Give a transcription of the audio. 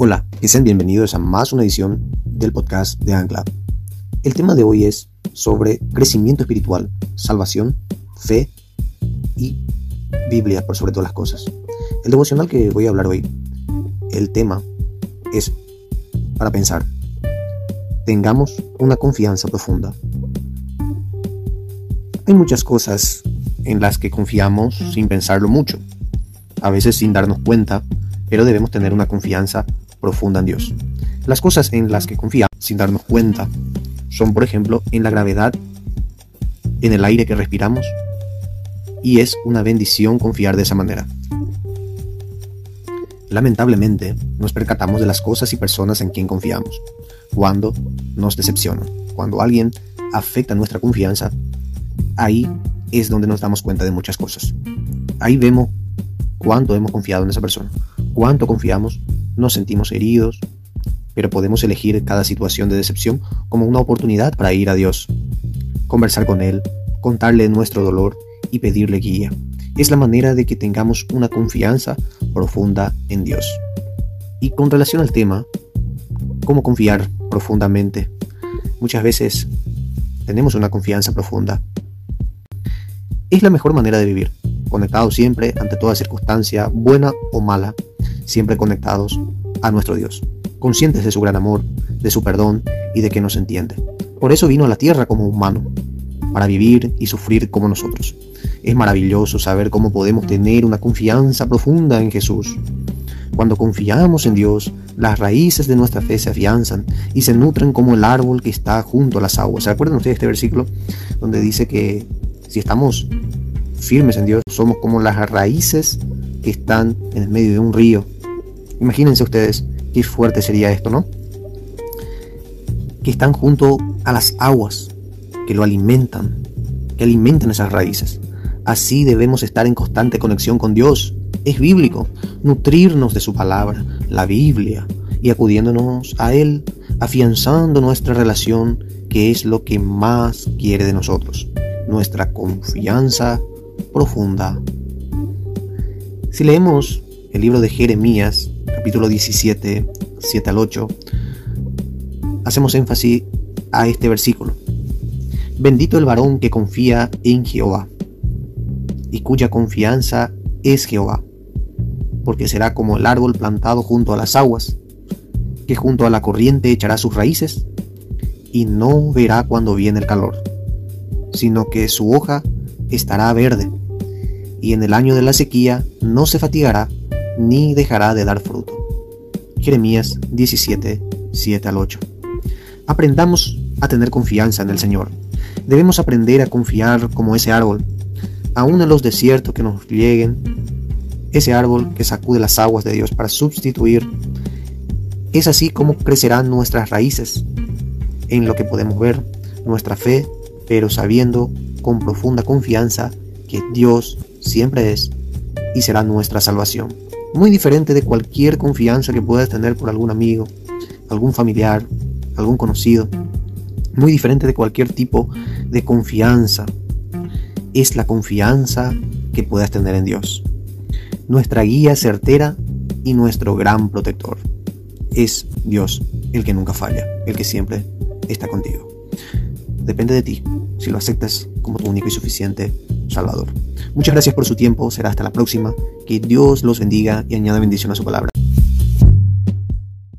Hola, que sean bienvenidos a más una edición del podcast de Ancla. El tema de hoy es sobre crecimiento espiritual, salvación, fe y Biblia por sobre todas las cosas. El devocional que voy a hablar hoy, el tema es para pensar. Tengamos una confianza profunda. Hay muchas cosas en las que confiamos sin pensarlo mucho, a veces sin darnos cuenta, pero debemos tener una confianza profunda en Dios. Las cosas en las que confiamos sin darnos cuenta son, por ejemplo, en la gravedad, en el aire que respiramos, y es una bendición confiar de esa manera. Lamentablemente, nos percatamos de las cosas y personas en quien confiamos, cuando nos decepcionan, cuando alguien afecta nuestra confianza, ahí es donde nos damos cuenta de muchas cosas. Ahí vemos cuánto hemos confiado en esa persona, cuánto confiamos nos sentimos heridos, pero podemos elegir cada situación de decepción como una oportunidad para ir a Dios, conversar con Él, contarle nuestro dolor y pedirle guía. Es la manera de que tengamos una confianza profunda en Dios. Y con relación al tema, ¿cómo confiar profundamente? Muchas veces tenemos una confianza profunda. Es la mejor manera de vivir, conectados siempre ante toda circunstancia, buena o mala, siempre conectados a nuestro Dios, conscientes de su gran amor, de su perdón y de que nos entiende. Por eso vino a la tierra como humano, para vivir y sufrir como nosotros. Es maravilloso saber cómo podemos tener una confianza profunda en Jesús. Cuando confiamos en Dios, las raíces de nuestra fe se afianzan y se nutren como el árbol que está junto a las aguas. ¿Se acuerdan ustedes de este versículo donde dice que si estamos firmes en Dios, somos como las raíces que están en el medio de un río Imagínense ustedes qué fuerte sería esto, ¿no? Que están junto a las aguas, que lo alimentan, que alimentan esas raíces. Así debemos estar en constante conexión con Dios. Es bíblico, nutrirnos de su palabra, la Biblia, y acudiéndonos a Él, afianzando nuestra relación, que es lo que más quiere de nosotros, nuestra confianza profunda. Si leemos el libro de Jeremías, capítulo 17, 7 al 8, hacemos énfasis a este versículo. Bendito el varón que confía en Jehová y cuya confianza es Jehová, porque será como el árbol plantado junto a las aguas, que junto a la corriente echará sus raíces y no verá cuando viene el calor, sino que su hoja estará verde, y en el año de la sequía no se fatigará ni dejará de dar fruto. Jeremías 17, 7 al 8. Aprendamos a tener confianza en el Señor. Debemos aprender a confiar como ese árbol, aún en los desiertos que nos lleguen, ese árbol que sacude las aguas de Dios para sustituir. Es así como crecerán nuestras raíces, en lo que podemos ver, nuestra fe, pero sabiendo con profunda confianza que Dios siempre es y será nuestra salvación muy diferente de cualquier confianza que puedas tener por algún amigo, algún familiar, algún conocido. Muy diferente de cualquier tipo de confianza. Es la confianza que puedas tener en Dios. Nuestra guía certera y nuestro gran protector. Es Dios el que nunca falla, el que siempre está contigo. Depende de ti si lo aceptas como tu único y suficiente Salvador. Muchas gracias por su tiempo, será hasta la próxima. Que Dios los bendiga y añada bendición a su palabra.